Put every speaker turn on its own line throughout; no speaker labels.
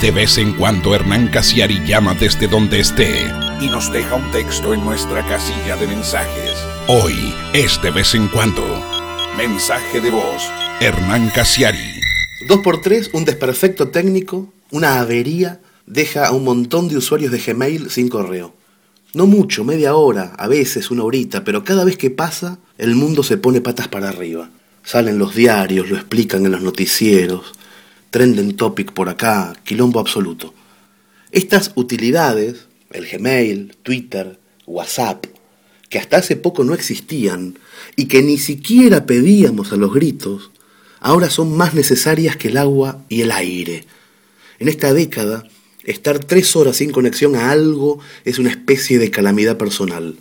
De vez en cuando Hernán Casiari llama desde donde esté
y nos deja un texto en nuestra casilla de mensajes.
Hoy es de vez en cuando.
Mensaje de voz.
Hernán Casiari.
Dos por tres, un desperfecto técnico, una avería, deja a un montón de usuarios de Gmail sin correo. No mucho, media hora, a veces una horita, pero cada vez que pasa, el mundo se pone patas para arriba. Salen los diarios, lo explican en los noticieros, trending topic por acá, quilombo absoluto. Estas utilidades, el Gmail, Twitter, WhatsApp, que hasta hace poco no existían y que ni siquiera pedíamos a los gritos, ahora son más necesarias que el agua y el aire. En esta década, Estar tres horas sin conexión a algo es una especie de calamidad personal.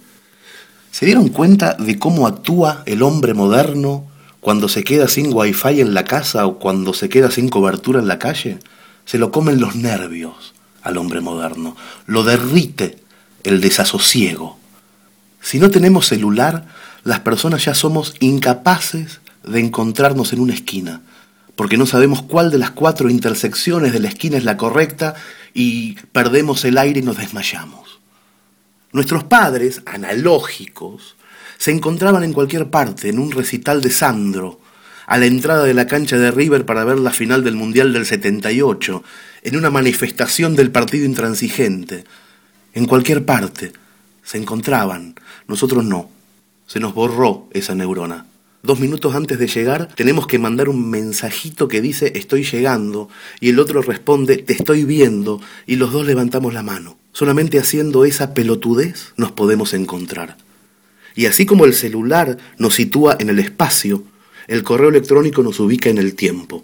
¿Se dieron cuenta de cómo actúa el hombre moderno cuando se queda sin wifi en la casa o cuando se queda sin cobertura en la calle? Se lo comen los nervios al hombre moderno, lo derrite el desasosiego. Si no tenemos celular, las personas ya somos incapaces de encontrarnos en una esquina, porque no sabemos cuál de las cuatro intersecciones de la esquina es la correcta y perdemos el aire y nos desmayamos. Nuestros padres, analógicos, se encontraban en cualquier parte, en un recital de Sandro, a la entrada de la cancha de River para ver la final del Mundial del 78, en una manifestación del partido intransigente. En cualquier parte se encontraban, nosotros no. Se nos borró esa neurona. Dos minutos antes de llegar tenemos que mandar un mensajito que dice estoy llegando y el otro responde te estoy viendo y los dos levantamos la mano. Solamente haciendo esa pelotudez nos podemos encontrar. Y así como el celular nos sitúa en el espacio, el correo electrónico nos ubica en el tiempo.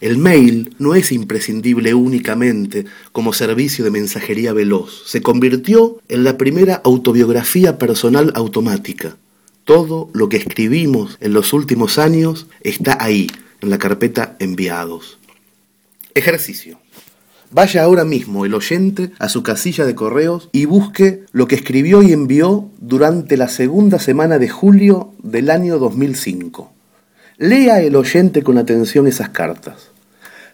El mail no es imprescindible únicamente como servicio de mensajería veloz, se convirtió en la primera autobiografía personal automática. Todo lo que escribimos en los últimos años está ahí, en la carpeta enviados. Ejercicio. Vaya ahora mismo el oyente a su casilla de correos y busque lo que escribió y envió durante la segunda semana de julio del año 2005. Lea el oyente con atención esas cartas.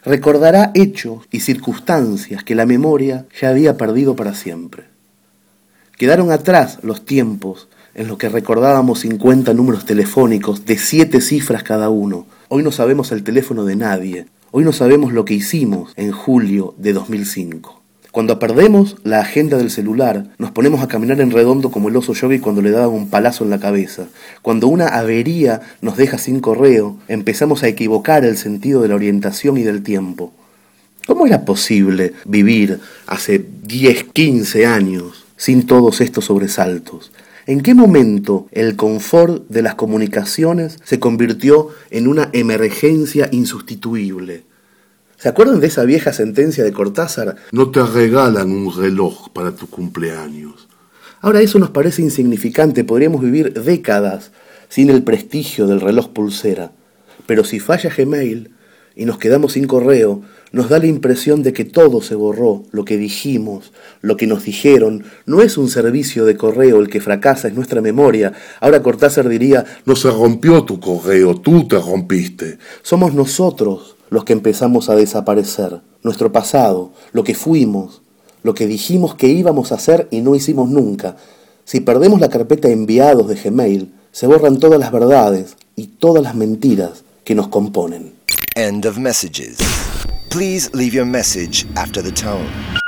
Recordará hechos y circunstancias que la memoria ya había perdido para siempre. Quedaron atrás los tiempos en lo que recordábamos 50 números telefónicos de 7 cifras cada uno. Hoy no sabemos el teléfono de nadie. Hoy no sabemos lo que hicimos en julio de 2005. Cuando perdemos la agenda del celular, nos ponemos a caminar en redondo como el oso yogi cuando le daban un palazo en la cabeza. Cuando una avería nos deja sin correo, empezamos a equivocar el sentido de la orientación y del tiempo. ¿Cómo era posible vivir hace 10, 15 años sin todos estos sobresaltos? ¿En qué momento el confort de las comunicaciones se convirtió en una emergencia insustituible? ¿Se acuerdan de esa vieja sentencia de Cortázar?
No te regalan un reloj para tu cumpleaños.
Ahora eso nos parece insignificante, podríamos vivir décadas sin el prestigio del reloj pulsera. Pero si falla Gmail y nos quedamos sin correo, nos da la impresión de que todo se borró, lo que dijimos, lo que nos dijeron. No es un servicio de correo el que fracasa, es nuestra memoria. Ahora Cortázar diría,
no se rompió tu correo, tú te rompiste.
Somos nosotros los que empezamos a desaparecer, nuestro pasado, lo que fuimos, lo que dijimos que íbamos a hacer y no hicimos nunca. Si perdemos la carpeta enviados de Gmail, se borran todas las verdades y todas las mentiras que nos componen.
End of messages. Please leave your message after the tone.